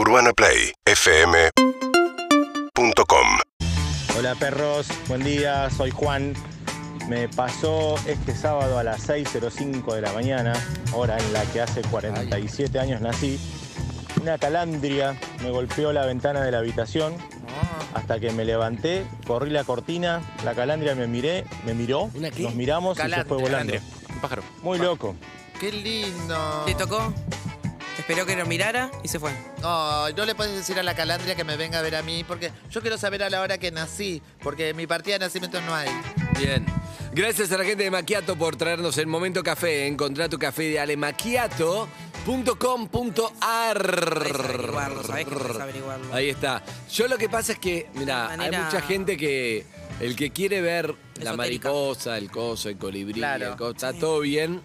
UrbanaPlayFM.com Hola perros, buen día, soy Juan. Me pasó este sábado a las 6.05 de la mañana, hora en la que hace 47 años nací. Una calandria me golpeó la ventana de la habitación hasta que me levanté, corrí la cortina, la calandria me miré, me miró, nos miramos y se fue volando. Calandria, un pájaro. Muy loco. Qué lindo. ¿Te tocó? Esperó que lo mirara y se fue. Ay, no le puedes decir a la calandria que me venga a ver a mí, porque yo quiero saber a la hora que nací, porque mi partida de nacimiento no hay. Bien. Gracias a la gente de Maquiato por traernos el momento café. Encontrá tu café de alemaquiato.com.ar. Ahí está. Yo lo que pasa es que, mira, manera- hay mucha gente que el que quiere ver la mariposa, el coso, el colibrí, Claro. el coso, está todo bien.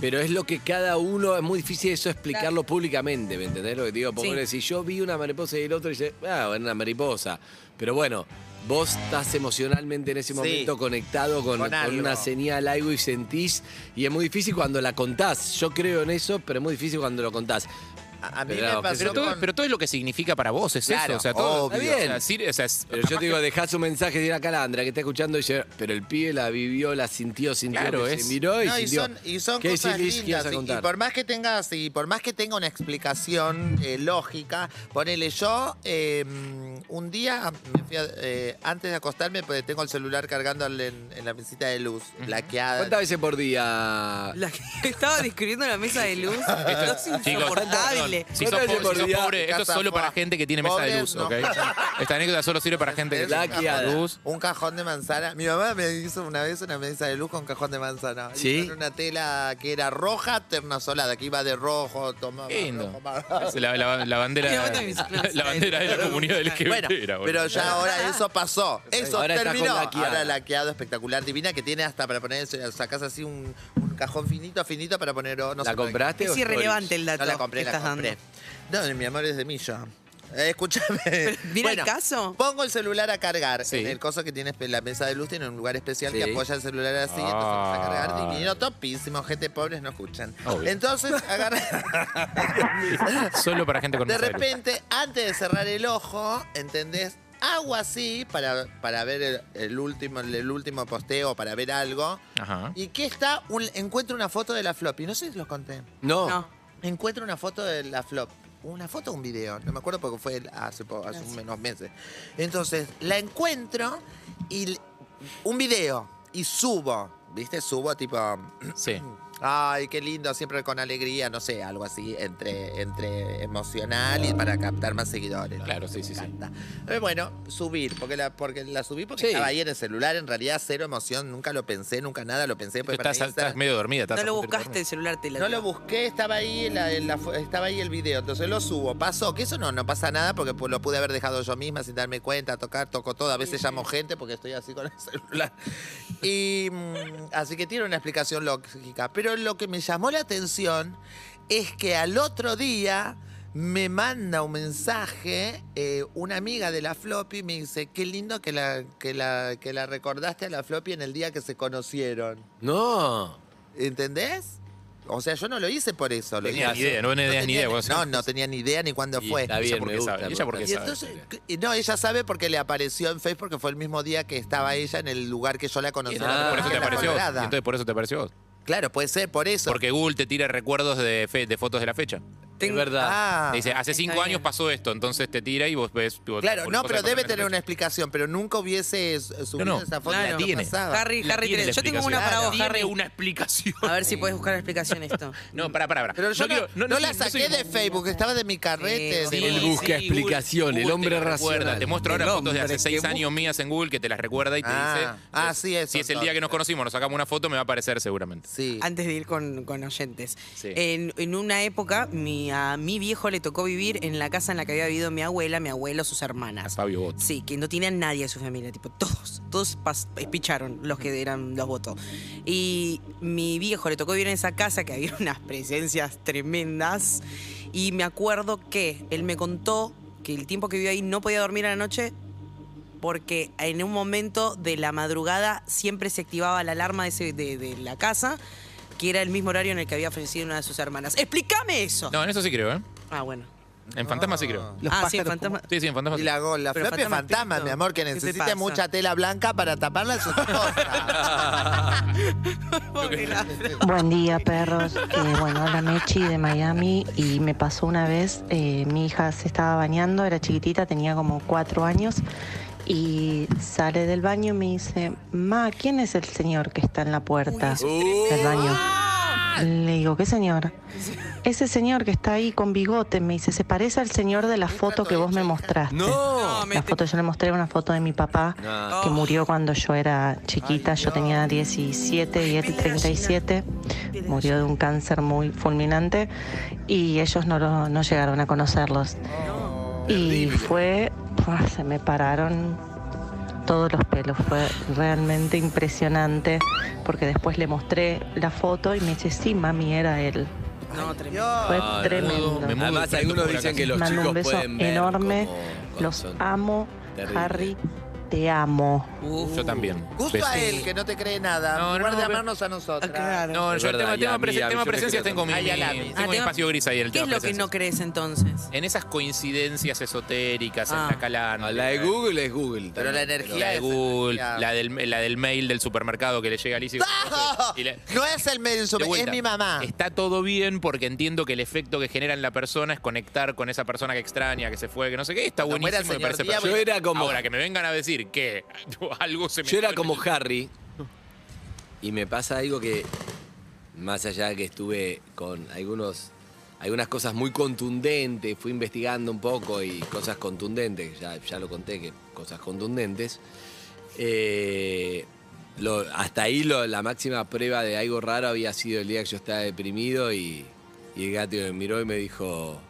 Pero es lo que cada uno, es muy difícil eso explicarlo públicamente, ¿me entendés lo que digo? Porque si yo vi una mariposa y el otro dice, ah, bueno, una mariposa. Pero bueno, vos estás emocionalmente en ese momento conectado con, Con con algo. una señal, algo y sentís. Y es muy difícil cuando la contás. Yo creo en eso, pero es muy difícil cuando lo contás. A, a mí Pero, me pasó Pero todo, con- pero todo es lo que significa para vos, es Claro, eso. O sea, todo obvio. Está bien. O sea, sí, o sea, es- Pero yo te digo, dejás un mensaje de la calandra que está escuchando y dice, pero el pibe la vivió, la sintió, sintió, Claro, que es- se miró y No, y son, y son ¿Qué cosas decís, lindas. Y, y por más que tengas, y por más que tenga una explicación eh, lógica, ponele yo, eh, un día, me fui a- eh, antes de acostarme, pues tengo el celular cargando en, en la mesita de luz, laqueada. ¿Cuántas veces por día? La que estaba describiendo la mesa de luz. Esto es Chicos, insoportable. Perdón, si sos ¿Cuántas veces pobre, por si sos pobre, esto es solo para gente que tiene mesa de luz. ¿ok? Esta anécdota solo sirve para gente que tiene Laqueada. cajón- luz. Un cajón de manzana. Mi mamá me hizo una vez una mesa de luz con cajón de manzana. ¿Sí? Y con una tela que era roja, ternasolada, que iba de rojo, tomaba rojo, La, la- la bandera, la bandera de la comunidad LGBT. Bueno, era, boludo. pero ya ahora eso pasó. Eso Ahora está terminó. laqueada. Ahora laqueado espectacular, divina, que tiene hasta para poner, sacás así un, un cajón finito, finito para poner. No ¿La sé, compraste o Es irrelevante el dato No la compré, que la estás compré. dando. No, mi amor es de millo. Eh, escúchame. ¿Mira el caso? Pongo el celular a cargar. Sí. En el coso que tiene la mesa de luz tiene un lugar especial que apoya el celular así, entonces Ah. empieza a cargar divino, topísimo, gente pobres no escuchan. Obvio. Entonces agarra. Solo para gente con De repente, antes de cerrar el ojo, ¿entendés? Hago así para, para ver el, el último, el último posteo, para ver algo. Ajá. Y que está, un- encuentro una foto de la floppy. No sé si los conté. No. No. Encuentro una foto de la flop. Una foto o un video, no me acuerdo porque fue hace, po- hace unos meses. Entonces, la encuentro y l- un video y subo, ¿viste? Subo tipo, Sí. ay, qué lindo, siempre con alegría, no sé, algo así, entre, entre emocional y para captar más seguidores. Claro, sí, sí, sí. Encanta. Eh, bueno, subir, porque la, porque la subí porque Sí. estaba ahí en el celular, en realidad cero emoción, nunca lo pensé, nunca nada, lo pensé. Pues, para Estás, Instagram. medio dormida. estás No lo a punto de buscaste el celular, te No lo busqué, estaba ahí, en la- en la fo- estaba ahí el video, entonces lo subo. Pasó, que eso no, no pasa nada porque lo pude haber dejado yo misma sin darme cuenta, tocar, toco todo. A veces llamo gente porque estoy así con el celular. Y mm, así que tiene una explicación lógica. Pero lo que me llamó la atención es que al otro día me manda un mensaje eh, una amiga de la floppy y me dice, qué lindo que la, que, la, que la recordaste a la floppy en el día que se conocieron. No. ¿Entendés? O sea, yo no lo hice por eso. Lo Tenía hice- ni idea, no tenías ni tenía- idea, vos. No, no tenía ni idea ni cuándo Y fue. está bien, por me qué gusta. sabe? me ¿Y ella por gusta. qué Y sabe? entonces, no, ella sabe porque le apareció en Facebook porque fue el mismo día que estaba ella en el lugar que yo la conocí. Entonces por eso te la apareció. Entonces por eso te apareció. Claro, puede ser por eso. Porque Google te tira recuerdos de, fe- de fotos de la fecha. Es verdad. Ah, dice, hace cinco bien. años pasó esto, entonces te tira y vos ves. vos- claro, no, pero debe tener una explicación, pero nunca hubiese subido No, no, esa foto. claro. ¿Qué Tiene. Harry, La Harry, tiene yo tengo una para vos. Harry. Una explicación. A ver si puedes buscar la explicación esto. No, pará, pará, pará. Pero yo no, quiero- no la saqué de Facebook, estaba de mi carrete. Sí, de- Él busca explicación, el hombre te recuerda. racional. Te muestro ahora fotos de hace seis años mías en Google que te las recuerda y te Ah, dice. ah, sí, eso, Si es el día que nos conocimos, nos sacamos una foto, me va a aparecer seguramente. Sí. Antes de ir con, con oyentes. Sí. En, en una época, mi, a mi viejo le tocó vivir en la casa en la que había vivido mi abuela, mi abuelo, sus hermanas. Fabio Bot. Sí, que no tenían nadie de su familia, tipo, todos, todos pas- picharon los que eran los votos. Y mi viejo le tocó vivir en esa casa que había unas presencias tremendas. Y me acuerdo que él me contó que el tiempo que vivió ahí no podía dormir a la noche porque en un momento de la madrugada siempre se activaba la alarma de, ese- de- de la casa, que era el mismo horario en el que había fallecido una de sus hermanas. ¡Explícame eso! No, en eso sí creo, ¿eh? Ah, bueno. En Fantasma sí creo. Los ah, sí, pájaros fantasma. Sí, sí, en Fantasma Y sí. la, go- la Pero fantasma mi amor, que ¿Qué te necesite pasa? mucha tela blanca para taparla es otra cosa. Buen día, perros. Eh, bueno, hola Mechi de Miami y me pasó una vez, eh, mi hija se estaba bañando, era chiquitita, tenía como cuatro años y sale del baño y me dice, Ma, ¿quién es el señor que está en la puerta del baño? Le digo, ¿qué señor? Ese señor que está ahí con bigote, me dice, se parece al señor de la foto que vos me mostraste. No. La foto, yo le mostré una foto de mi papá No. que murió cuando yo era chiquita, yo tenía 17 y él 37, murió de un cáncer muy fulminante y ellos no, lo- no llegaron a conocerlos. Y fue, se me pararon todos los pelos, fue realmente impresionante porque después le mostré la foto y me dice, sí, mami, era él. No, tremendo. Fue tremendo. me mudo Además, algunos dicen que los Mando chicos un beso pueden ver enorme, los son amo. Harry, te amo. Uf. Yo también. Justo Beso. a él, que no te cree nada. No, en lugar no, de amarnos a nosotros. Ah, claro. No, Es yo el verdad, tema, mí, presen- presencias tengo mi, tengo. Ah, un tengo- espacio gris ahí en el ¿Qué tema es lo que no crees entonces? En esas coincidencias esotéricas, Ah. en la calana. Ah, La de Google es Google. Pero la energía La de es Google, la del, la del mail del supermercado que le llega a le- No es el super, es mi mamá. Está todo bien porque entiendo que el efecto que genera en la persona es conectar con esa persona que extraña, que se fue, que no sé qué. Está buenísimo, me parece. Yo era como- Ahora, que me vengan a decir que algo se me... Yo era como Harry. Y me pasa algo que, más allá de que estuve con algunos, algunas cosas muy contundentes, fui investigando un poco y cosas contundentes, ya, ya lo conté, que cosas contundentes. eh, lo- hasta ahí lo- la máxima prueba de algo raro había sido el día que yo estaba deprimido y, y el gato me miró y me dijo...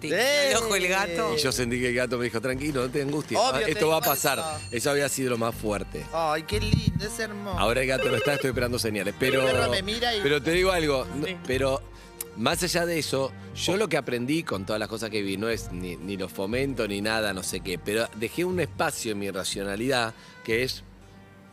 Te guiñó el ojo el gato. Y yo sentí que el gato me dijo, tranquilo, no te angusties, Obvio, te esto va a pasar. eso. Eso había sido lo más fuerte. Ay, qué lindo, es hermoso. Ahora el gato no está, estoy esperando señales. Pero, El perro me mira y- pero te digo algo, no, pero más allá de eso, yo lo que aprendí con todas las cosas que vi, no es ni, ni lo fomento ni nada, no sé qué, pero dejé un espacio en mi racionalidad que es,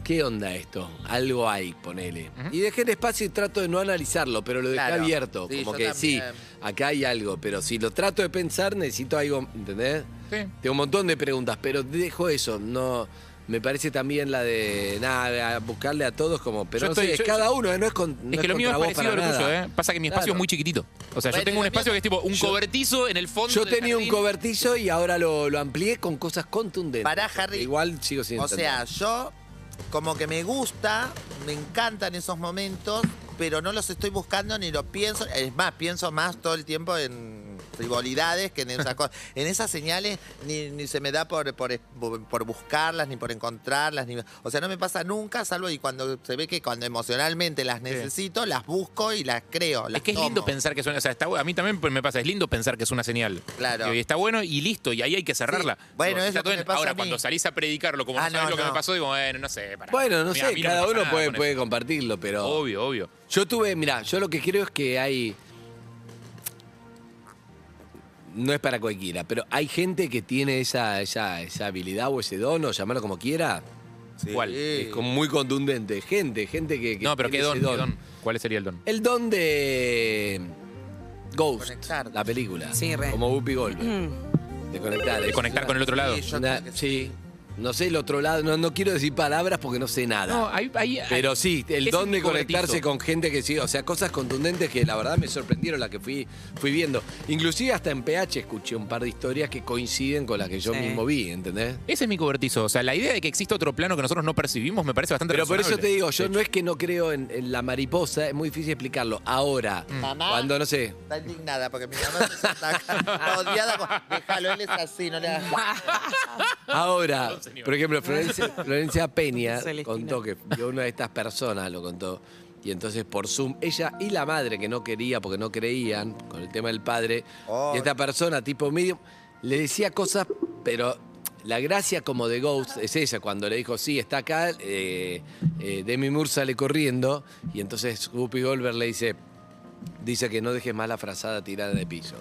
¿qué onda esto? Algo hay, ponele. Y dejé el espacio y trato de no analizarlo, pero lo dejé Claro. abierto. Sí, como que sí, acá hay algo, pero si lo trato de pensar, necesito algo, ¿entendés? Sí. Tengo un montón de preguntas, pero dejo eso, no. Me parece también la de nada, buscarle a todos como, pero Yo no estoy- sé, yo- cada uno, no es con. no Es que lo mío es parecido a lo para tuyo. ¿eh? Pasa que mi espacio Claro. es muy chiquitito. O sea, yo tengo un espacio que es tipo un Yo- cobertizo en el fondo Yo tenía un cobertizo y ahora lo, lo amplié con cosas contundentes. Pará, Harry. Igual sigo sin O sea, yo como que me gusta, me encantan esos momentos, pero no los estoy buscando ni lo pienso. Es más, pienso más todo el tiempo en frivolidades que en esas cosas. En esas señales ni, ni se me da por, por, por buscarlas, ni por encontrarlas. Ni, o sea, no me pasa nunca, salvo y cuando se ve que cuando emocionalmente las necesito, las busco y las creo. Las Es que es tomo. lindo pensar que es una. O sea, está, a mí también pues, me pasa, es lindo pensar que es una señal. Claro. Y está bueno y listo, y ahí hay que cerrarla. Sí. Bueno, Digo, es está lo todo que me pasa Ahora, a mí. cuando salís a predicarlo, como Ah, no sabes no, lo que no. me pasó, digo, bueno, no sé. pará. Bueno, no sé, cada uno puede, con puede eso. compartirlo, pero. Obvio, obvio. Yo tuve, mira, yo lo que creo es que hay. No es para cualquiera, pero hay gente que tiene esa, esa, esa habilidad o ese don, o llamarlo como quiera. ¿Cuál? Es como muy contundente. Gente, gente que. que No, pero ¿qué tiene don, ese ¿Qué don? ¿Cuál sería el don? El don de. Ghost, Conectar. la película. Sí, re. Como Whoopi Goldberg. Mm. De conectar. De conectar con el otro lado. Sí, yo una- creo que sí. No sé el otro lado, no, no quiero decir palabras porque no sé nada. No, hay, hay- Pero sí, el don de conectarse con gente que sí, o sea, cosas contundentes que la verdad me sorprendieron las que fui, fui viendo. Inclusive hasta en PH escuché un par de historias que coinciden con las que yo Sí. mismo vi, ¿entendés? Ese es mi cobertizo. O sea, la idea de que existe otro plano que nosotros no percibimos me parece bastante Pero por eso te digo, yo no es que no creo en, en la mariposa, es muy difícil explicarlo. Ahora, Mamá. cuando no sé, Está indignada porque mi mamá se está odiada. con- Déjalo, él es así, no le hagas. Ahora, señor. por ejemplo, Florencia, Florencia Peña Celestina. contó que vio una de estas personas, lo contó, y entonces por Zoom, ella y la madre que no quería porque no creían con el tema del padre, Oh. y esta persona tipo medio, le decía cosas, pero la gracia como de Ghost es esa, cuando le dijo, sí, está acá, eh, eh, Demi Moore sale corriendo, y entonces Whoopi Goldberg le dice, dice que no dejes más la frazada tirada de piso.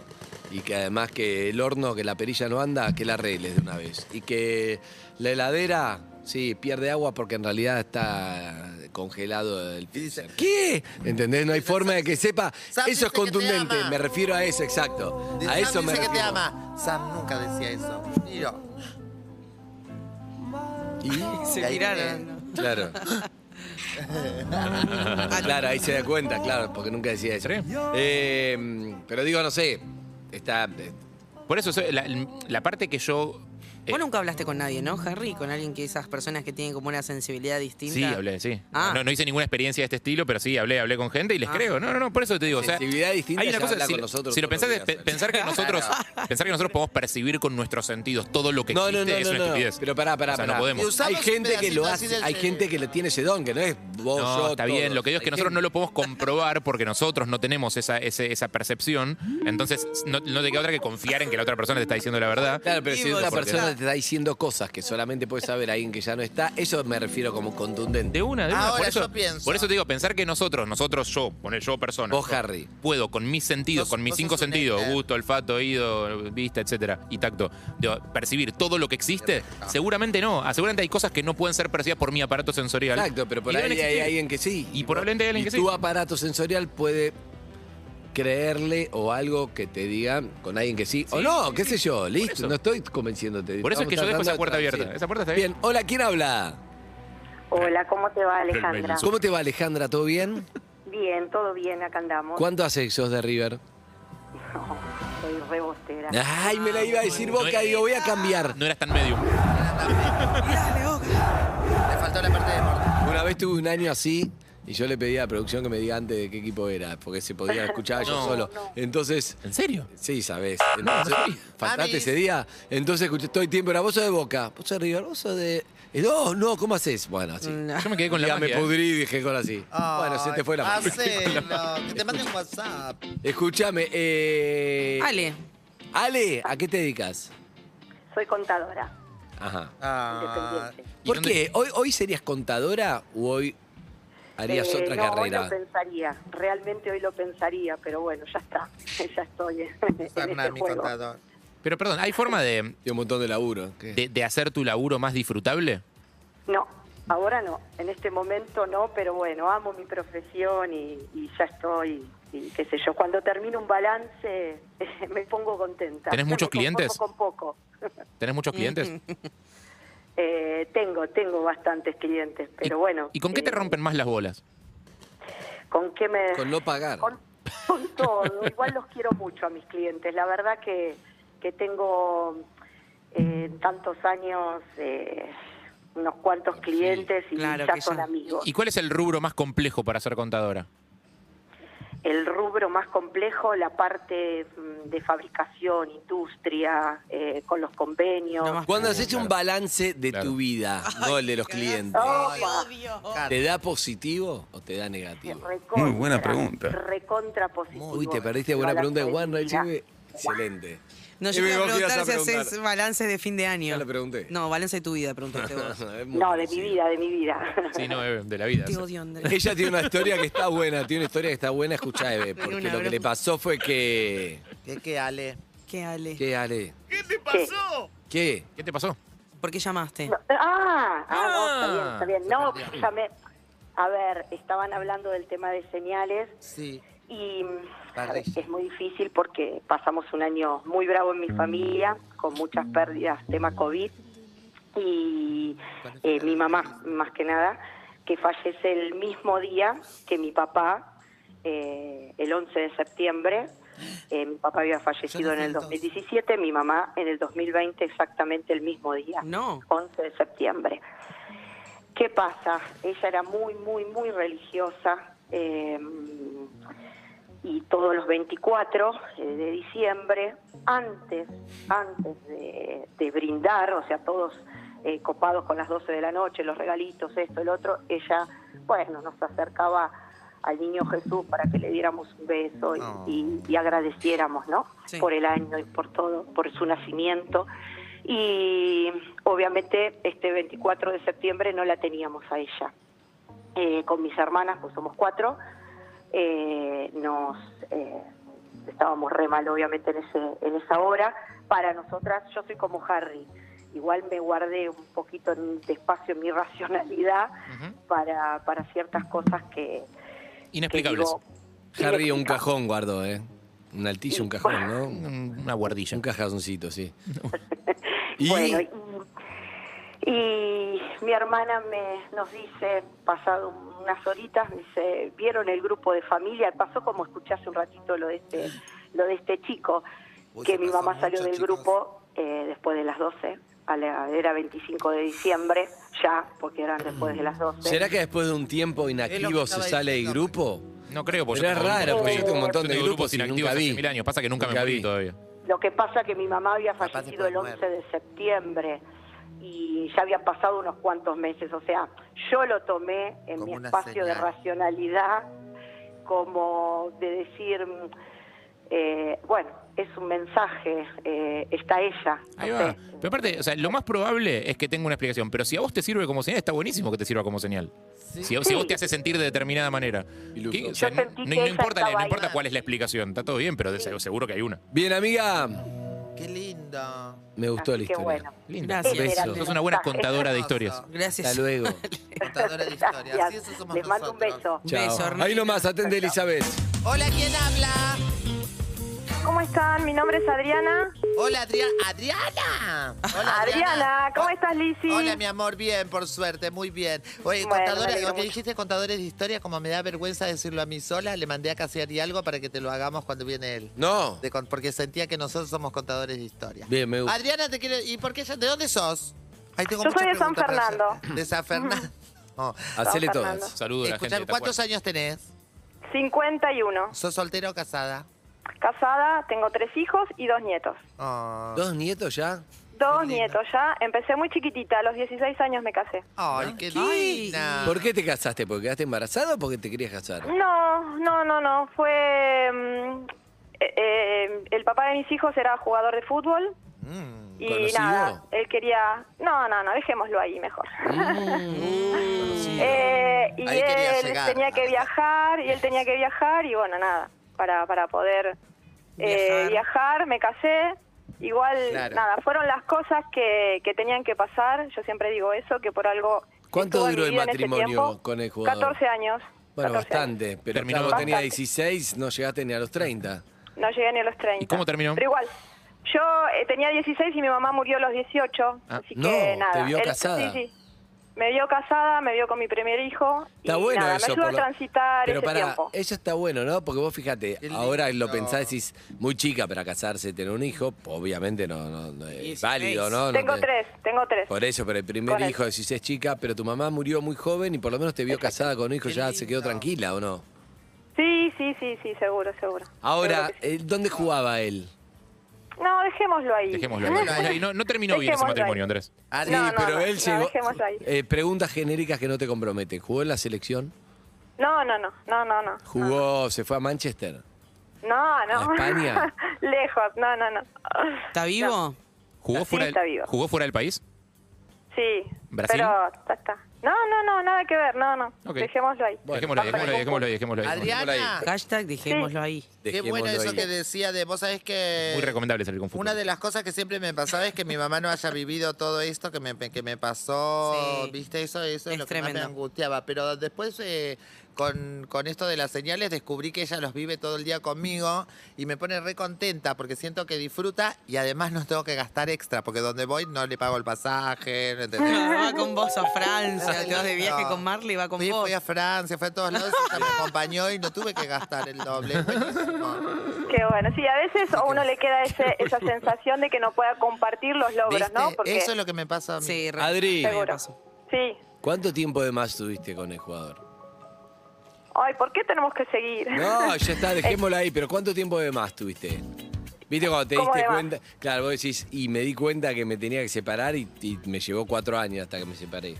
Y que además que el horno, que la perilla no anda, que la arregles de una vez. Y que la heladera, sí, pierde agua porque en realidad está congelado del dice, freezer. ¿Qué? ¿Entendés? No hay forma de que sepa. Sam Eso es dice que te contundente. ama. Me refiero a eso, exacto. Dice, A eso me dice que te refiero. ama. Sam nunca decía eso. Miro. ¿Y? Se Y ahí tiraron. Claro. claro, ahí se da cuenta, claro, porque nunca decía eso. Eh, pero digo, no sé, está... eh, Por eso, la parte que yo. Eh, Vos nunca hablaste con nadie, ¿no, Harry? Con alguien que esas personas que tienen como una sensibilidad distinta. Sí, hablé, sí. Ah. No, no hice ninguna experiencia de este estilo, pero sí, hablé, hablé con gente y les Ah. creo. No, no, no, por eso te digo. O sea, Sensibilidad distinta hay una cosa, habla si, con nosotros si lo pensás, pe- pensar que nosotros pensar que nosotros podemos percibir con nuestros sentidos todo lo que No, no, existe no, es no, una no, estupidez. Pero pará, pará, O sea, pará. no podemos. Hay gente que lo hace, hay gente que le tiene ese don, que no es vos, No, yo, está bien. Lo que digo es que Hay nosotros no lo podemos comprobar porque nosotros no tenemos esa, ese- esa percepción. Entonces, no, no te queda otra que confiar en que la otra persona te está diciendo la verdad. Claro, pero si otra persona te está diciendo cosas que solamente puede saber alguien que ya no está, eso me refiero como contundente. De una, de una. Ahora por, eso, yo pienso. por eso te digo, pensar que nosotros, nosotros, yo, poner yo persona. Vos, yo, Harry. Puedo con mis sentidos, Vos- con mis vos cinco sos un sentidos, gusto, olfato, oído, vista, etcétera, y tacto, digo, percibir todo lo que existe. Seguramente no. Ah, Seguramente hay cosas que no pueden ser percibidas por mi aparato sensorial. Exacto, pero por Y ahí deben hay existir. alguien que sí. Y probablemente hay alguien y que tu sí. aparato sensorial puede creerle o algo que te diga con alguien que sí, o no, qué sé yo, listo, no estoy convenciéndote. Por eso es que yo dejo esa puerta abierta. Esa puerta está bien. Bien, hola, ¿quién habla? Hola, ¿cómo te va Alejandra? ¿Cómo te va Alejandra? ¿Todo bien? Bien, todo bien, acá andamos. ¿Cuánto hace que sos de River? No, soy rebostera. Ay, me la iba a decir Boca, digo, voy a cambiar. No eras tan medium. Le faltó la parte de deporte. Una vez tuve un año así y yo le pedí a la producción que me diga antes de qué equipo era, porque se podía escuchar yo No. solo. Entonces, ¿En serio? sí, sabés. Entonces, faltaste ese día. Entonces escuché todo el tiempo, era vos sos de Boca, vos sos de River, vos sos de... Eh, No, no, ¿cómo haces? Bueno, así. No. Yo me quedé con la Ya me magia, pudrí y dije con así. bueno, se te fue la mano. Hacelo, que te manden WhatsApp. Escúchame, eh... Ale, Ale, ¿a qué te dedicas? Soy contadora, Ajá. Ah, independiente. ¿Y ¿Por dónde- qué? ¿Hoy, ¿Hoy serías contadora o hoy harías Eh, otra no, Hoy carrera? lo pensaría, realmente hoy lo pensaría, pero bueno, ya está, ya estoy en, este mi juego. contador. Pero perdón, ¿hay forma de, Tiene un montón de laburo. De, de hacer tu laburo más disfrutable? No, ahora no, en este momento no, pero bueno, amo mi profesión y, y ya estoy, y qué sé yo, cuando termino un balance me pongo contenta. ¿Tenés muchos clientes? Con poco. ¿Tenés muchos clientes? Eh, tengo, tengo bastantes clientes, pero ¿Y- bueno. ¿Y con qué te eh, rompen más las bolas? ¿Con qué me...? Con no pagar. Con, con todo. Igual los quiero mucho a mis clientes. La verdad que, que tengo eh, tantos años eh, unos cuantos clientes y claro ya son ya- amigos. ¿Y cuál es el rubro más complejo para ser contadora? El rubro más complejo, la parte mm, de fabricación, industria, eh, con los convenios. No Cuando has hecho un balance de Claro. tu vida, no el de los clientes, ¿te da positivo o te da negativo? recontra, Muy buena pregunta. Recontra positivo. Uy, te perdiste buena pregunta de Juan. Raicheve. Excelente. No, yo me te iba a preguntar si haces preguntar. balance de fin de año. Ya le pregunté. No, balance de tu vida, preguntaste vos. No, de mi vida, de mi vida. Sí, no, de la vida. Te odio, Andrés. Ella tiene una historia que está buena, tiene una historia que está buena, escuchá, Eve, porque lo que le pasó fue que... ¿Qué, qué, Ale? ¿Qué, Ale? ¿Qué, Ale? ¿Qué? ¿Qué? ¿Qué te pasó? ¿Por qué llamaste? No, ah, ah, no, está bien, Ah. está bien. No, me... A ver, estaban hablando del tema de señales Sí. y mm, es muy difícil porque pasamos un año muy bravo en mi familia, con muchas pérdidas, tema COVID, y eh, mi mamá, más que nada, que fallece el mismo día que mi papá, eh, el 11 de septiembre. Eh, mi papá había fallecido en el 2017, mi mamá en el 2020 exactamente el mismo día. No. 11 de septiembre. ¿Qué pasa? Ella era muy, muy, muy religiosa eh, y todos los 24 eh, de diciembre, antes, antes de, de brindar, o sea, todos eh, copados con las 12 de la noche, los regalitos, esto, el otro, ella, bueno, nos acercaba al niño Jesús para que le diéramos un beso y, Oh. y- y agradeciéramos, ¿no? Sí. Por el año y por todo, por su nacimiento. Y obviamente este 24 de septiembre no la teníamos a ella. Eh, con mis hermanas, pues somos cuatro, eh, nos eh, estábamos re mal obviamente en, ese, en esa hora. Para nosotras, yo soy como Harry, igual me guardé un poquito en- de espacio en mi racionalidad para, para ciertas cosas que... Inexplicables. que digo, Harry un cajón guardó, ¿eh? Un altillo, un cajón, ¿no? Un- Una guardilla. Un cajoncito, sí. y Bueno, y, y mi hermana me nos dice, pasado unas horitas, me dice, ¿vieron el grupo de familia? Pasó como escuché hace un ratito lo de este, lo de este chico, Uy, que mi mamá salió mucho, del grupo eh, después de las 12, a la- era 25 de diciembre, ya, porque eran después de las 12. ¿será que después de un tiempo inactivo se sale del grupo? No creo, porque es raro, porque yo tengo un montón de grupos inactivos hace mil años. Pasa que nunca, Nunca me morí vi. todavía. Lo que pasa es que mi mamá había fallecido el después 11 de septiembre y ya habían pasado unos cuantos meses. O sea, yo lo tomé en Como mi espacio de racionalidad como de decir, mm, eh, bueno, es un mensaje, eh, está ella. no Ahí va. sé. Pero aparte, o sea, lo más probable es que tenga una explicación. Pero si a vos te sirve como señal, está buenísimo que te sirva como señal. Si, a- si a vos te hace sentir de determinada manera. Iluso. ¿Qué? O sea, Yo no, importa, no importa cuál es la explicación. Está todo bien, pero seguro que hay una. Bien, amiga, Qué lindo. me gustó la Así historia. bueno. Linda. Gracias. Sos una buena contadora de historias. Gracias. Hasta luego. Contadora de historias. Así eso somos Les mando un beso. Chao. Beso, Ahí nomás, atende Elizabeth. Hola, ¿quién habla? ¿Cómo están? Mi nombre es Adriana. Hola, Adriana. Adriana. Hola, Adriana, ¿cómo estás, Lizzy? Hola, mi amor, bien, por suerte, muy bien. Oye, Bueno, alegro lo que dijiste contadores de historia, como me da vergüenza decirlo a mí sola, le mandé a Casiari algo para que te lo hagamos cuando viene él. No. De porque sentía que nosotros somos contadores de historia. Bien, me gusta. Adriana, te quiero. ¿Y por qué? ¿De dónde sos? Ahí tengo Yo soy de San Fernando. De San Fernando. Hacele todas. Saludos a la gente. ¿cuántos años tenés? 51. ¿Sos soltera o casada? Casada, tengo tres hijos y dos nietos. Oh. ¿Dos nietos ya? Dos Qué nietos ya. Empecé muy chiquitita, a los 16 años me casé. Ay, qué Ay. linda. ¿Por qué te casaste? ¿Porque quedaste embarazada o porque te querías casar? No, no, no, no. Fue... mm, eh, eh, el papá de mis hijos era jugador de fútbol Mm. y ¿Conocido? nada, él quería... No, no, no, dejémoslo ahí mejor. Mm. Eh, y Ahí quería él llegar. tenía que viajar y él tenía que viajar y bueno, nada, para, para poder eh, Viajar. viajar me casé. Igual, Claro. nada, fueron las cosas que, que tenían que pasar. Yo siempre digo eso, que por algo... ¿Cuánto duró el matrimonio tiempo. con el jugador? 14 años. Bueno, 14 años. bastante. Pero Terminó bastante. tenías 16, no llegaste ni a los 30. No llegué ni a los 30. ¿Y cómo terminó? Pero igual, yo eh, tenía 16 y mi mamá murió a los 18. Ah, así no, que nada. ¿te vio él- casada? Sí, sí. Me vio casada, me vio con mi primer hijo. Está y bueno nada, eso. Me ayudó por a transitar Pero ese para, tiempo. eso está bueno, ¿no? Porque vos fíjate, ahora lo pensás, decís, muy chica para casarse, tener un hijo, obviamente no, no, no es 16. válido, ¿no? No Tengo te- tres, tengo tres. Por eso, pero el primer Con eso. hijo decís es chica, pero tu mamá murió muy joven y por lo menos te vio casada con un hijo, Qué ya se quedó tranquila, ¿o no? Sí, sí, sí, sí, seguro, seguro. Ahora, Seguro que sí. eh, ¿dónde jugaba él? No, dejémoslo ahí. Dejémoslo. ahí, dejémoslo ahí. No, no terminó bien ese Dejémoslo matrimonio, ahí. Andrés. Adri- No, no, pero no, él no, llegó. dejémoslo ahí. Eh, preguntas genéricas que no te comprometen. ¿Jugó en la selección? No, no, no, no, no, no. ¿Jugó, se fue a Manchester? No, no. ¿A España? Lejos, no, no, no. ¿Está vivo? ¿Jugó Sí, fuera, está del, vivo. ¿Jugó fuera del país? Sí. ¿Brasil? Pero, está, está. No, no, no, nada que ver, no, no. Ok. Dejémoslo ahí. dejémoslo ahí, dejémoslo ahí, dejémoslo ahí, dejémoslo ahí. Adriana, Hashtag dejémoslo ahí. qué bueno eso ahí. que decía de vos sabés que... Muy recomendable salir con fútbol. Una de las cosas que siempre me pasaba es que mi mamá no haya vivido todo esto que me, que me pasó, Sí. ¿viste? Eso, eso es, Es lo que más me tremendo. angustiaba. Pero después, eh, con, con esto de las señales, descubrí que ella los vive todo el día conmigo y me pone re contenta porque siento que disfruta y además no tengo que gastar extra porque donde voy no le pago el pasaje, ¿no entendés? Va con vos a Francia, te vas de viaje con Marley, va con Fui, vos. fui a Francia, fui a todos lados y me acompañó y no tuve que gastar el doble. Buenísimo. Qué bueno. Sí, a veces a uno le queda ese, esa sensación de que no pueda compartir los logros, ¿Viste? ¿no? Porque, Eso es lo que me pasa a mí. Sí, Adri. Seguro. Sí. ¿Cuánto tiempo de más tuviste con el jugador? Ay, ¿por qué tenemos que seguir? No, ya está, dejémoslo ahí, pero ¿cuánto tiempo de más tuviste? ¿Viste cuando te ¿Cómo diste cuenta? Claro, vos decís, y me di cuenta que me tenía que separar y, y me llevó cuatro años hasta que me separé.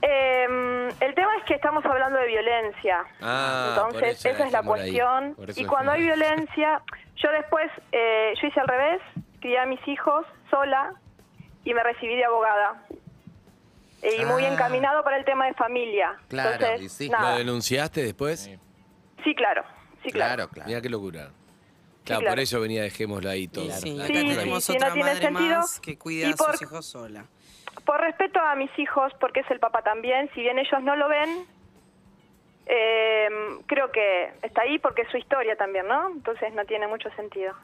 Eh, el tema es que estamos hablando de violencia. Ah, por Entonces, eso esa es la cuestión. Y cuando hay violencia, yo después, eh, yo hice al revés, crié a mis hijos sola y me recibí de abogada. Y muy Ah. encaminado para el tema de familia. Claro, Entonces, y sí. ¿Lo denunciaste después? Sí, claro. Sí, claro. Claro, claro. Mira qué locura. Claro, claro. por eso venía, dejémoslo ahí todo. Sí, La acá Sí, tenemos sí, sí, no otra tiene sentido. más que cuida Y a por- sus hijos sola. Por respeto a mis hijos, porque es el papá también, si bien ellos no lo ven, eh, creo que está ahí porque es su historia también, ¿no? Entonces no tiene mucho sentido.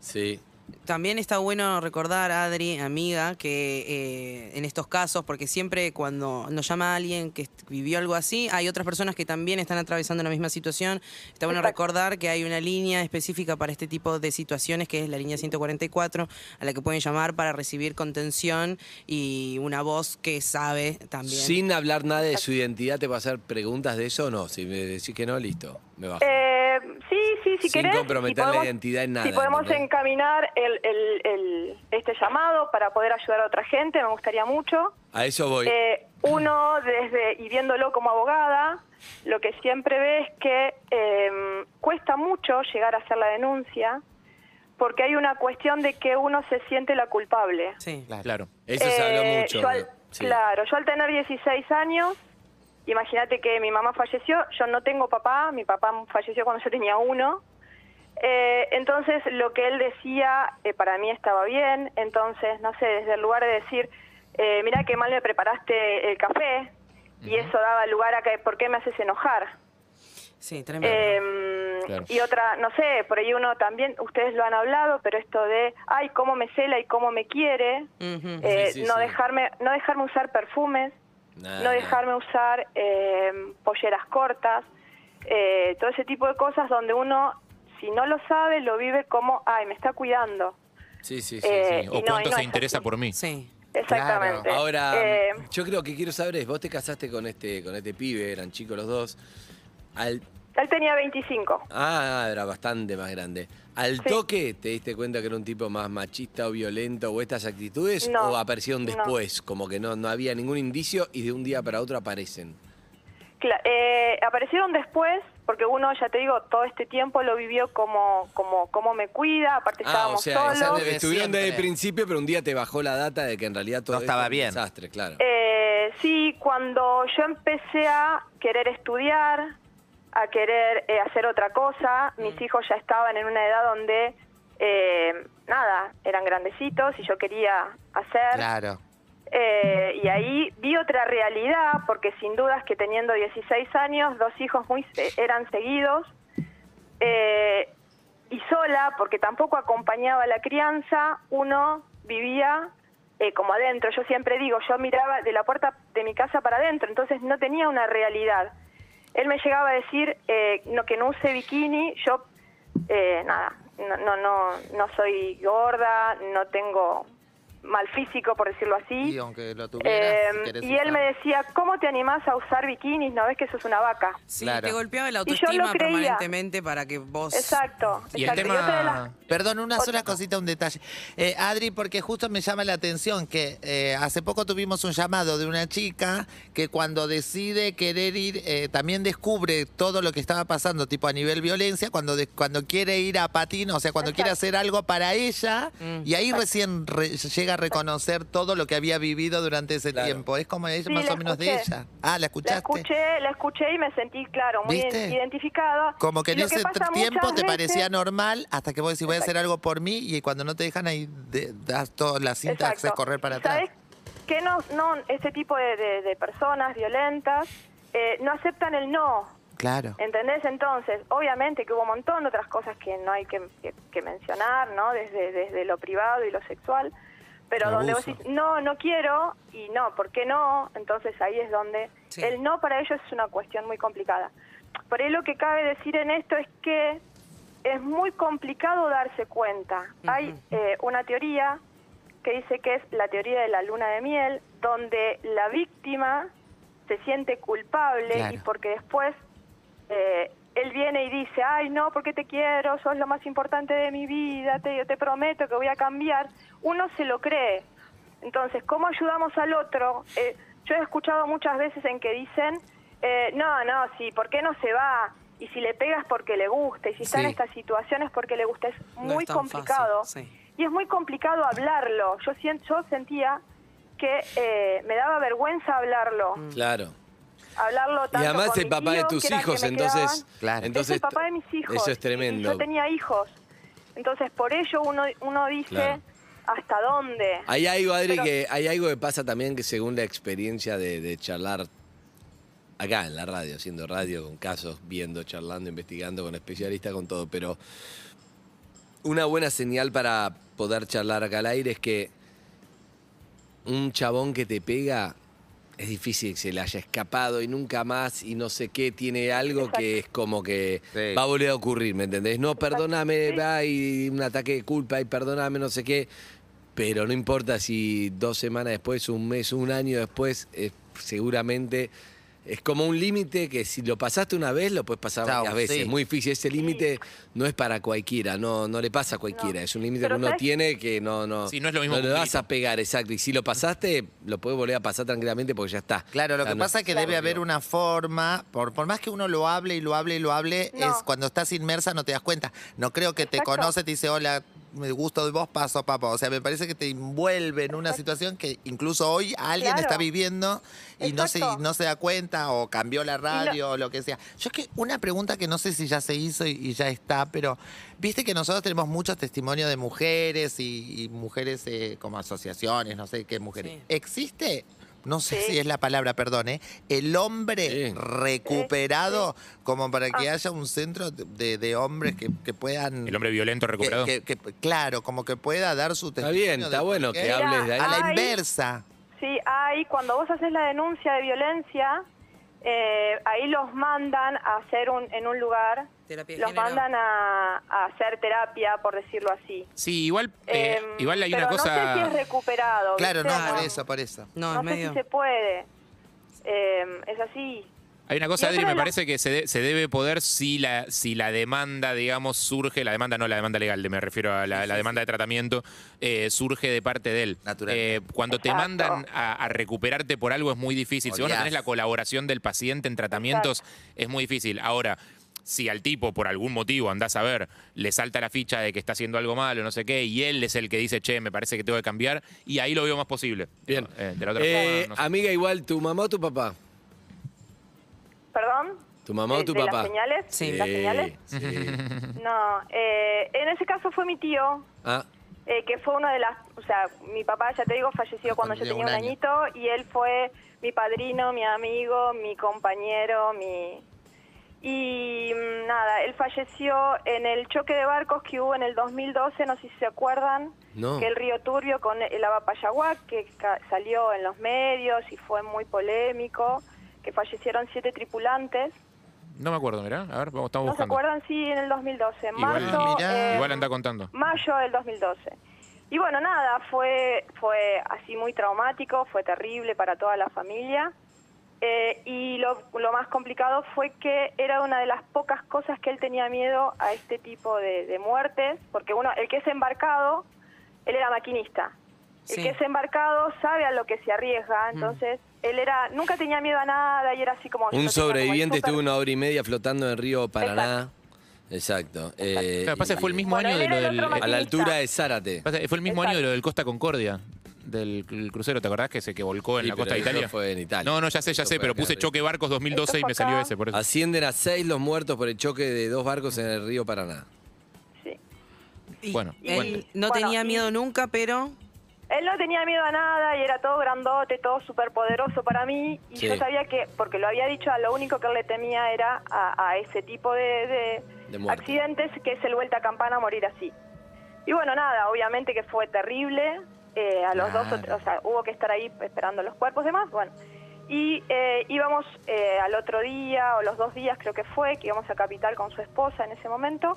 Sí. También está bueno recordar, Adri, amiga, que eh, en estos casos, porque siempre cuando nos llama alguien que vivió algo así, hay otras personas que también están atravesando la misma situación. Está bueno Exacto. recordar que hay una línea específica para este tipo de situaciones, que es la línea 144, a la que pueden llamar para recibir contención y una voz que sabe también. Sin hablar nada de su identidad, ¿te va a hacer preguntas de eso o no? Si me decís que no, listo, me bajo. Eh, sí, si Sin querés. comprometer si la identidad en nada, Si podemos ¿entendés? encaminar el, el- el- este llamado para poder ayudar a otra gente, me gustaría mucho. A eso voy. Eh, uno, desde y viéndolo como abogada, lo que siempre ve es que eh, cuesta mucho llegar a hacer la denuncia porque hay una cuestión de que uno se siente la culpable. Sí. Claro. Eso se habló Eh, mucho. yo al- sí. Claro, yo al tener 16 años, imagínate que mi mamá falleció, yo no tengo papá, mi papá falleció cuando yo tenía uno. Eh, entonces lo que él decía eh, para mí estaba bien, entonces, no sé, desde el lugar de decir, eh, mira qué mal me preparaste el café, y eso daba lugar a que, ¿por qué me haces enojar? Sí, tremendo. Eh, Claro. Y otra, no sé, por ahí uno también, ustedes lo han hablado, pero esto de, ay, cómo me cela y cómo me quiere, eh, Sí, sí, no sí. dejarme no dejarme usar perfumes, No dejarme usar eh, polleras cortas, eh, todo ese tipo de cosas donde uno, si no lo sabe, lo vive como, ay, me está cuidando. Sí, sí, sí. Eh, sí. O no, cuánto no se es interesa así. por mí. Sí. Exactamente. Ahora, Eh, yo creo que quiero saber es, vos te casaste con este, con este pibe, eran chicos los dos. Al, él tenía 25. ah, era bastante más grande. ¿Al Sí. toque te diste cuenta que era un tipo más machista o violento o estas actitudes? No, ¿O aparecieron no. después? Como que no, no había ningún indicio y de un día para otro aparecen. Cla- eh, aparecieron después, porque uno, ya te digo, todo este tiempo lo vivió como, como, como me cuida, aparte Ah, o estábamos sea, esa solos. de- estuvieron desde el principio, pero un día te bajó la data de que en realidad todo No estaba era un bien. desastre, claro. Eh, sí, cuando yo empecé a querer estudiar, a querer eh, hacer otra cosa, mis hijos ya estaban en una edad donde, eh, nada, eran grandecitos y yo quería hacer. Claro. Eh, y ahí vi otra realidad, porque sin dudas que teniendo 16 años, dos hijos muy se- eran seguidos, eh, y sola, porque tampoco acompañaba la crianza, uno vivía eh, como adentro. Yo siempre digo, yo miraba de la puerta de mi casa para adentro, entonces no tenía una realidad. Él me llegaba a decir eh, no, que no use bikini, yo, eh, nada, no, no, no, no soy gorda, no tengo mal físico, por decirlo así. Y aunque lo tuvieras, Eh, si y él usar. me decía, ¿cómo te animás a usar bikinis? ¿No ves que sos una vaca? Sí, Claro. te golpeaba la autoestima permanentemente para que vos... Exacto. Y el exacto. Otra las- tema... Perdón, una sola cosita, un detalle. Eh, Adri, porque justo me llama la atención que eh, hace poco tuvimos un llamado de una chica que cuando decide querer ir, eh, también descubre todo lo que estaba pasando, tipo a nivel violencia, cuando, de- cuando quiere ir a patín, o sea, cuando quiere hacer algo para ella, Mm. y ahí recién re- llega a reconocer todo lo que había vivido durante ese Claro. tiempo. Es como ella, Sí, más la o menos de escuché. ella. Ah, ¿la La escuchaste? escuché, la escuché y me sentí, claro, muy ¿Viste? identificada. Como que Y en ese pasa tiempo te veces- parecía normal hasta que vos decís voy a hacer algo por mí y cuando no te dejan ahí de- das toda la cinta haces Exacto. correr para ¿Y atrás. ¿Sabes qué no, no, este tipo de, de- de personas violentas eh, no aceptan el no? Claro. ¿Entendés? Entonces, obviamente que hubo un montón de otras cosas que no hay que, que- que mencionar, ¿no? Desde, desde lo privado y lo sexual. Pero donde vos decís, no, no quiero, y no, ¿por qué no? Entonces ahí es donde Sí. el no para ellos es una cuestión muy complicada. Por ahí lo que cabe decir en esto es que es muy complicado darse cuenta. Hay eh, una teoría que dice que es la teoría de la luna de miel, donde la víctima se siente culpable Claro. y porque después eh, él viene y dice, ay no, porque te quiero, sos lo más importante de mi vida, te, yo te prometo que voy a cambiar, uno se lo cree. Entonces, ¿cómo ayudamos al otro? Eh, yo he escuchado muchas veces en que dicen, eh, no, no, sí, ¿por qué no se va? Y si le pegas porque le gusta, y si está en Sí. estas situaciones porque le gusta, es No muy es complicado. fácil, sí. Y es muy complicado hablarlo. Yo, sien- yo sentía que eh, me daba vergüenza hablarlo. Claro. Hablarlo tanto Y además con el mis papá de tíos, tus que me entonces, quedaban. Claro. entonces es el papá de mis hijos. Eso es tremendo. yo tenía hijos. Entonces, por ello uno, uno dice, Claro. ¿hasta dónde? Hay algo, Adri, Pero- que hay algo que pasa también que según la experiencia de, de charlar acá en la radio, haciendo radio, con casos, viendo, charlando, investigando, con especialistas, con todo, pero una buena señal para poder charlar acá al aire es que un chabón que te pega es difícil que se le haya escapado y nunca más y no sé qué, tiene algo que es como que Sí. va a volver a ocurrir, ¿me entendés? No, perdóname, Sí. hay un ataque de culpa y perdóname, no sé qué, pero no importa si dos semanas después, un mes, un año después, eh, seguramente es como un límite que si lo pasaste una vez, lo puedes pasar Chau, varias veces. sí. Es muy difícil. Ese límite no es para cualquiera, no, no le pasa a cualquiera. No. Es un límite que uno ¿sabes? tiene que no, no, Sí, no es lo mismo no le vas a pegar, exacto. Y si lo pasaste, lo puedes volver a pasar tranquilamente porque ya está. Claro, lo que no- pasa es que debe haber una forma, por, por más que uno lo hable y lo hable y lo hable, No. es cuando estás inmersa no te das cuenta. No creo que te Exacto. conoce, te dice, hola, me gusto de vos, paso, papá. O sea, me parece que te envuelve en una situación que incluso hoy alguien Claro. está viviendo y no se, no se da cuenta o cambió la radio o lo que sea. Yo es que una pregunta que no sé si ya se hizo y, y ya está, pero viste que nosotros tenemos muchos testimonios de mujeres y, y mujeres eh, como asociaciones, no sé qué mujeres. Sí. ¿Existe? No sé Sí. si es la palabra, perdón, ¿eh? El hombre Sí. recuperado como para que Ah. haya un centro de, de hombres que, que puedan... El hombre violento recuperado. que- que- claro, como que pueda dar su Está testimonio. bien, de está bueno que hables de ahí. A la Ay. inversa. Sí, hay, cuando vos haces la denuncia de violencia, eh, ahí los mandan a hacer un, en un lugar, Terapia de los género. mandan a, a hacer terapia, por decirlo así. Sí, igual, eh, Em, igual hay una cosa. no sé si es recuperado. Claro, ¿viste? no, por eso, por eso. No, No es sé medio. si se puede. Eh, es así. Hay una cosa, Adri, me parece que se, de- se debe poder si la, si la demanda, digamos, surge, la demanda no la demanda legal, me refiero a la, la demanda de tratamiento, eh, surge de parte de él. Naturalmente. Eh, cuando te mandan a, a recuperarte por algo es muy difícil. Si vos no tenés la colaboración del paciente en tratamientos, es muy difícil. Ahora, si al tipo, por algún motivo, andás a ver, le salta la ficha de que está haciendo algo malo, no sé qué, y él es el que dice, che, me parece que tengo que cambiar, y ahí lo veo más posible. Bien. Eh, de la otra Eh, forma, no sé. Amiga, igual, ¿tu mamá o tu papá? ¿Perdón? ¿Tu mamá o ¿De- tu de papá? las señales? Sí. ¿Las señales? sí. No, eh, en ese caso fue mi tío, Ah, eh, que fue uno de las, o sea, mi papá, ya te digo, falleció cuando yo Cuando tenía un tenía un añito y él fue mi padrino, mi amigo, mi compañero, mi... Y mm, nada, él falleció en el choque de barcos que hubo en el 2012, no sé si se acuerdan, No. que el río Turbio con el Avapayaguac, que ca- salió en los medios y fue muy polémico, que fallecieron siete tripulantes. No me acuerdo, mirá. A ver, vamos, estamos ¿No se buscando. acuerdan? Sí, en el 2012, en Igual- marzo. Eh, Igual anda contando. mayo del 2012. Y bueno, nada, fue, fue así muy traumático, fue terrible para toda la familia. Eh, y lo, lo más complicado fue que era una de las pocas cosas que él tenía miedo a este tipo de, de muertes, porque uno, el que es embarcado, él era maquinista. El Sí. que es embarcado sabe a lo que se arriesga, entonces él era nunca tenía miedo a nada y era así como... un sobreviviente estuvo una hora y media flotando en el río Paraná. Exacto. Eh, Claro, pasa que fue el mismo Bueno, año de lo el del. otro a la altura de Zárate. pasa fue el mismo Exacto. año de lo del Costa Concordia, del el crucero, ¿te acordás que se que volcó en Sí, la costa de eso Italia? fue en Italia. No, no, ya sé, ya Eso sé, fue pero acá puse arriba. choque barcos 2012 y me salió ese, por eso. Ascienden a seis los muertos por el choque de dos barcos en el río Paraná. Sí. Y Bueno, él no Bueno, tenía y- miedo nunca, pero Él no tenía miedo a nada y era todo grandote, todo súper poderoso para mí. Y Sí. yo sabía que, porque lo había dicho, a lo único que él le temía era a, a ese tipo de, de De muerte. accidentes que es el vuelta a campana morir así. Y bueno, nada, obviamente que fue terrible. Eh, a los dos, o, sea, hubo que estar ahí esperando los cuerpos demás. Bueno, y eh, íbamos eh, al otro día, o los dos días creo que fue, que íbamos a Capital con su esposa en ese momento.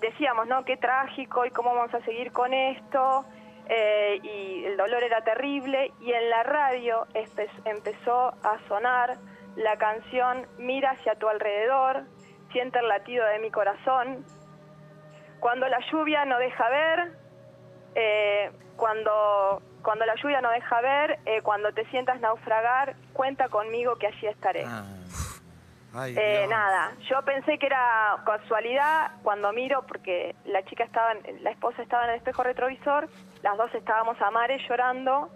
Decíamos, ¿no? Qué trágico y cómo vamos a seguir con esto. y el dolor era terrible. Y en la radio empezó a sonar la canción Mira hacia tu alrededor, siente el latido de mi corazón. Cuando la lluvia no deja ver, eh, cuando, cuando la lluvia no deja ver, eh, cuando te sientas naufragar, cuenta conmigo que allí estaré. Ah. Ay, Eh, nada, yo pensé que era casualidad cuando miro, porque la chica estaba, en- la esposa estaba en el espejo retrovisor, las dos estábamos a mares llorando.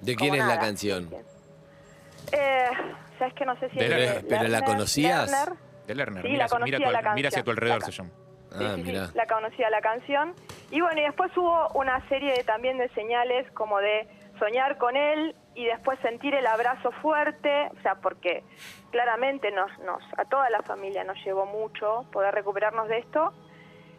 ¿De quién es la canción? Eh, sabes que no sé si De es Lerner. de ¿Pero la Lerner, conocías? Lerner. De Lerner, Sí, mira, la mira, tu la hacia tu alrededor La se llama. Ah, sí, sí, mirá. la conocía la canción. Y bueno, y después hubo una serie de, también de señales como de soñar con él y después sentir el abrazo fuerte, o sea, porque claramente nos, nos a toda la familia nos llevó mucho poder recuperarnos de esto.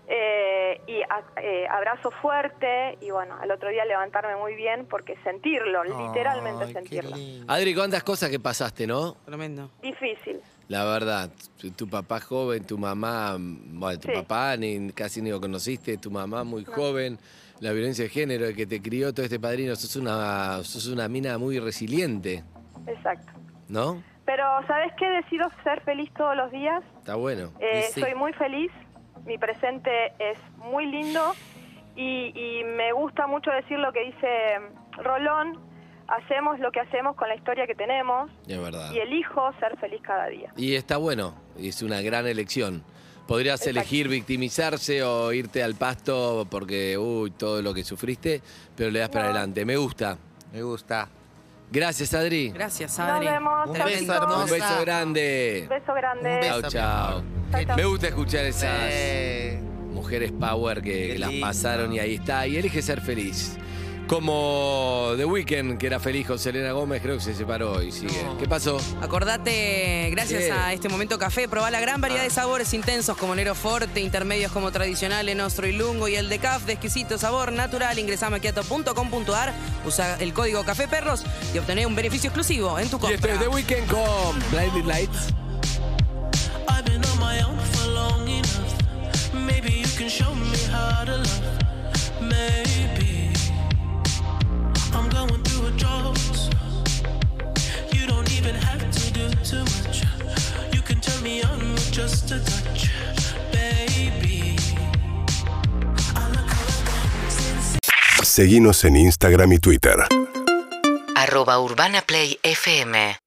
Eh, y a- eh, abrazo fuerte y bueno, al otro día levantarme muy bien porque sentirlo, literalmente sentirlo. Adri, cuántas cosas que pasaste, ¿no? Tremendo. Difícil. La verdad, tu, tu papá joven, tu mamá, bueno, tu Sí. papá ni, casi ni lo conociste, tu mamá muy joven, la violencia de género, el que te crió todo este padrino, sos una, sos una mina muy resiliente, Exacto. ¿no? Pero ¿sabes qué? Decido ser feliz todos los días. Está bueno. Eh, sí. Soy muy feliz, mi presente es muy lindo y, y me gusta mucho decir lo que dice Rolón, hacemos lo que hacemos con la historia que tenemos Es verdad. y elijo ser feliz cada día. Y está bueno, es una gran elección. Podrías Exacto. elegir victimizarse o irte al pasto porque, uy, todo lo que sufriste, pero le das para adelante. Me gusta. Me gusta. Gracias, Adri. Gracias, Nos Adri. vemos. Un beso, hermosa. Un beso grande. Beso grande. Un Chao, beso, chao. Chao, chao. Me gusta escuchar esas mujeres power que, las pasaron y ahí está. Y elige ser feliz. Como The Weeknd, que era feliz con Selena Gómez, creo que se separó y sigue. ¿Qué pasó? Acordate, gracias a este momento café, probá la gran variedad Ah. de sabores intensos como Nero Forte, intermedios como tradicional, Nostro y Lungo y el de Caf de exquisito sabor natural. Ingresá a maquiato.com.ar, usa el código Café Perros y obtené un beneficio exclusivo en tu Y esto compra. es The Weeknd con Blinding Lights. I've been on my own for long enough. Maybe you can show me how to love. Maybe I'm going through a drought. You don't even have to do too much. You can turn me on with just a touch, baby. I look around, Seguinos en Instagram y Twitter. arroba Urbana Play FM